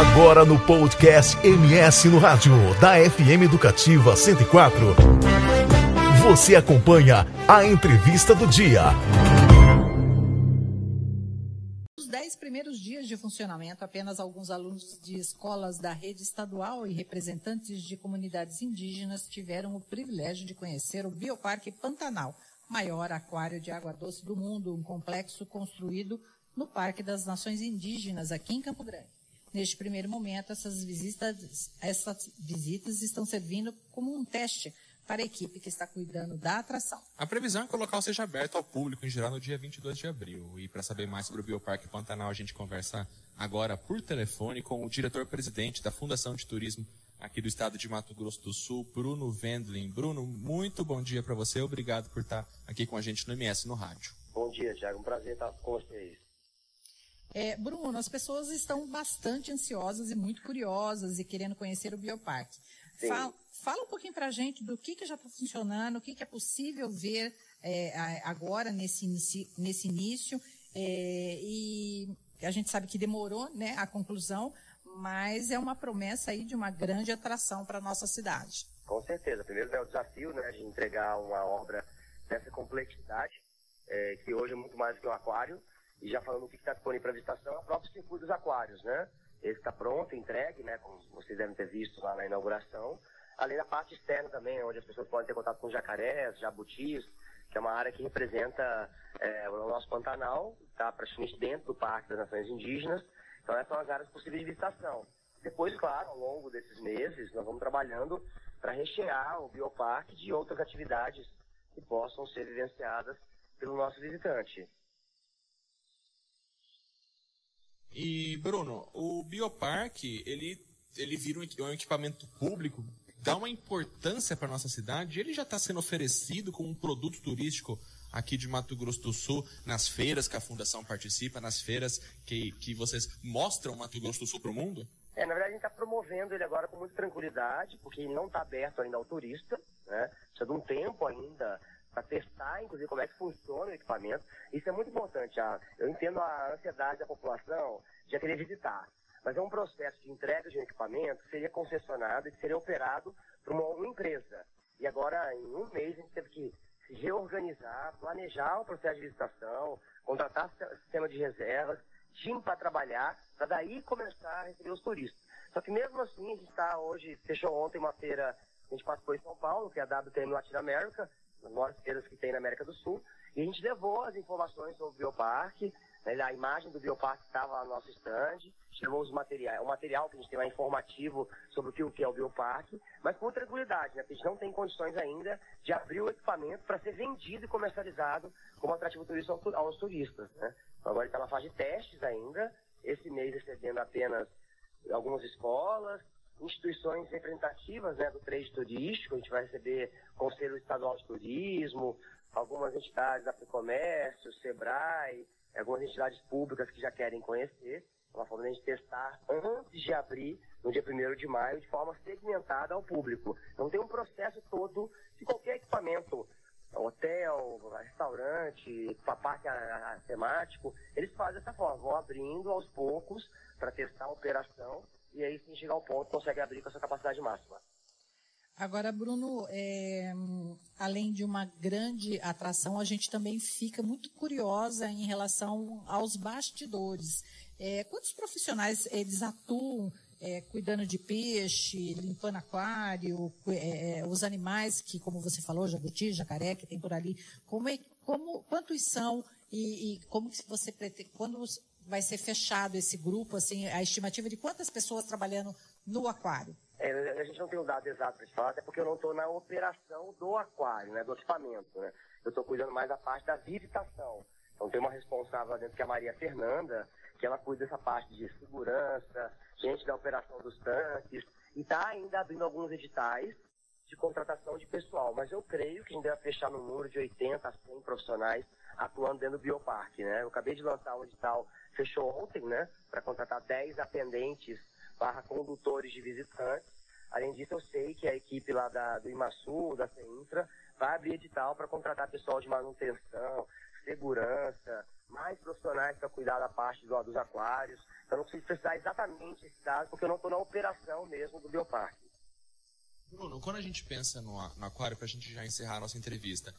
Agora no podcast MS no Rádio, da FM Educativa 104. Você acompanha a entrevista do dia. Nos dez primeiros dias de funcionamento, apenas alguns alunos de escolas da rede estadual e representantes de comunidades indígenas tiveram o privilégio de conhecer o Bioparque Pantanal, maior aquário de água doce do mundo, um complexo construído no Parque das Nações Indígenas, aqui em Campo Grande. Neste primeiro momento, essas visitas, essas visitas estão servindo como um teste para a equipe que está cuidando da atração. A previsão é que o local seja aberto ao público em geral no dia 22 de abril. E para saber mais sobre o Bioparque Pantanal, a gente conversa agora por telefone com o diretor-presidente da Fundação de Turismo aqui do estado de Mato Grosso do Sul, Bruno Wendlin. Bruno, muito bom dia para você. Obrigado por estar aqui com a gente no MS no rádio. Bom dia, Tiago. Um prazer estar com vocês. É, Bruno, as pessoas estão bastante ansiosas e muito curiosas e querendo conhecer o Bioparque. Fala, fala, um pouquinho para a gente do que, que já está funcionando, o que, que é possível ver é, agora nesse, nesse início. É, e a gente sabe que demorou né, a conclusão, mas é uma promessa aí de uma grande atração para a nossa cidade. Com certeza. Primeiro é o desafio né, de entregar uma obra dessa complexidade, é, que hoje é muito mais que um aquário. E já falando o que está disponível para visitação, é o próprio circuito dos aquários, né? Esse está pronto, entregue, né? Como vocês devem ter visto lá na inauguração. Além da parte externa também, onde as pessoas podem ter contato com jacarés, jabutis, que é uma área que representa é, o nosso Pantanal, está praticamente dentro do Parque das Nações Indígenas. Então essas são as áreas possíveis de visitação. Depois, claro, ao longo desses meses, nós vamos trabalhando para rechear o bioparque de outras atividades que possam ser vivenciadas pelo nosso visitante. E, Bruno, o Bioparque, ele, ele vira um equipamento público, dá uma importância para nossa cidade, ele já está sendo oferecido como um produto turístico aqui de Mato Grosso do Sul, nas feiras que a Fundação participa, nas feiras que, que vocês mostram Mato Grosso do Sul para o mundo? É, na verdade a gente está promovendo ele agora com muita tranquilidade, porque ele não está aberto ainda ao turista, né? Precisa de um tempo ainda para testar, inclusive, como é que funciona o equipamento. Isso é muito importante. Ah, eu entendo a ansiedade da população de querer visitar, mas é um processo de entrega de um equipamento que seria concessionado e que seria operado por uma, empresa. E agora, em um mês, a gente teve que se reorganizar, planejar o processo de licitação, contratar sistema de reservas, time para trabalhar, para daí começar a receber os turistas. Só que mesmo assim, a gente está hoje, fechou ontem uma feira, a gente passou em São Paulo, que é a WTM Latin America, as maiores feiras que tem na América do Sul, e a gente levou as informações sobre o Bioparque, a imagem do Bioparque estava lá no nosso stand, chamou os materiais, o material que a gente tem lá informativo sobre o que, o que é o Bioparque, mas com tranquilidade, né, porque a gente não tem condições ainda de abrir o equipamento para ser vendido e comercializado como atrativo turístico aos turistas. Né. Então, agora está na fase de testes ainda, esse mês recebendo apenas algumas escolas, instituições representativas né, do trade turístico, a gente vai receber Conselho Estadual de Turismo, algumas entidades da Comércio, Sebrae, algumas entidades públicas que já querem conhecer, é uma forma de a gente testar antes de abrir, no dia 1 de maio, de forma segmentada ao público. Então tem um processo todo de qualquer equipamento, hotel, restaurante, parque temático, eles fazem dessa forma, vão abrindo aos poucos para testar a operação. E aí, se chegar ao ponto, consegue abrir com essa capacidade máxima. Agora, Bruno, é, além de uma grande atração, a gente também fica muito curiosa em relação aos bastidores. É, quantos profissionais eles atuam é, cuidando de peixe, limpando aquário, é, é, os animais que, como você falou, jabuti, jacaré, que tem por ali, como, é, como quantos são e, e como que você pretende, quando vai ser fechado esse grupo, assim, a estimativa de quantas pessoas trabalhando no aquário? É, a gente não tem o um dado exato para te falar, até porque eu não estou na operação do aquário, né, do equipamento. Né? Eu estou cuidando mais da parte da visitação. Então tem uma responsável lá dentro que é a Maria Fernanda, que ela cuida dessa parte de segurança, gente da operação dos tanques, e está ainda abrindo alguns editais de contratação de pessoal. Mas eu creio que a gente deve fechar no número de 80 a 100 profissionais atuando dentro do Bioparque, né? Eu acabei de lançar um edital, fechou ontem, né? Para contratar 10 atendentes barra condutores de visitantes. Além disso, eu sei que a equipe lá da, do Imaçu, da CEINFRA, vai abrir edital para contratar pessoal de manutenção, segurança, mais profissionais para cuidar da parte do, dos aquários. Eu não preciso precisar exatamente esse dado, porque eu não estou na operação mesmo do bioparque. Bruno, quando a gente pensa no, no aquário, para a gente já encerrar a nossa entrevista,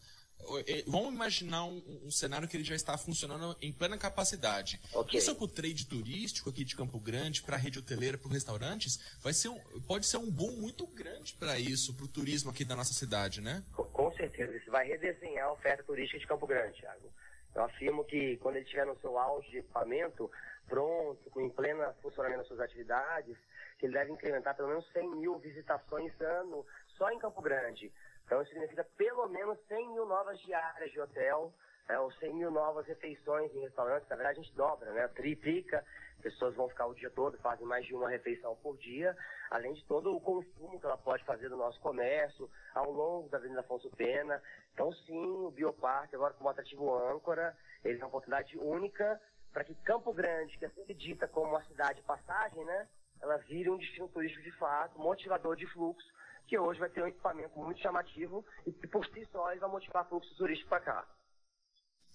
Vamos imaginar um, um, cenário que ele já está funcionando em plena capacidade. Okay. Isso é para o trade turístico aqui de Campo Grande, para a rede hoteleira, para os restaurantes, vai ser um, pode ser um boom muito grande para isso, para o turismo aqui da nossa cidade, né? Com, com certeza, isso vai redesenhar a oferta turística de Campo Grande, Thiago. Eu afirmo que quando ele estiver no seu auge de equipamento, pronto, em plena funcionamento das suas atividades, ele deve incrementar pelo menos 100 mil visitações ano só em Campo Grande. Então, significa pelo menos 100 mil novas diárias de hotel, é, ou 100 mil novas refeições em restaurantes. Na verdade, a gente dobra, né? Triplica. Pessoas vão ficar o dia todo, fazem mais de uma refeição por dia, além de todo o consumo que ela pode fazer do nosso comércio ao longo da Avenida Afonso Pena. Então, sim, o Bioparque, agora como atrativo âncora, ele é uma oportunidade única para que Campo Grande, que é sempre dita como uma cidade de passagem, né? Ela vire um destino turístico de fato, motivador de fluxo, que hoje vai ter um equipamento muito chamativo e que por si só vai motivar fluxo turístico para cá.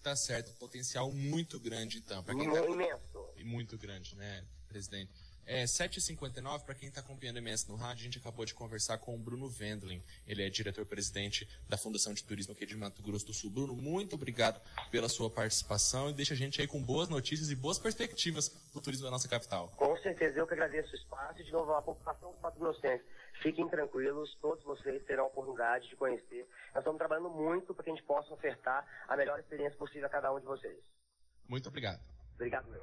Tá certo, potencial muito grande então. Pra quem tá... Imenso. Muito grande, né, presidente? É 7h59, para quem está acompanhando o MS no rádio, a gente acabou de conversar com o Bruno Wendling. Ele é diretor-presidente da Fundação de Turismo aqui de Mato Grosso do Sul. Bruno, muito obrigado pela sua participação e deixa a gente aí com boas notícias e boas perspectivas para o turismo da nossa capital. Com certeza, eu que agradeço o espaço e de novo a população do Mato Grossense. Fiquem tranquilos, todos vocês terão a oportunidade de conhecer. Nós estamos trabalhando muito para que a gente possa ofertar a melhor experiência possível a cada um de vocês. Muito obrigado. Obrigado, meu.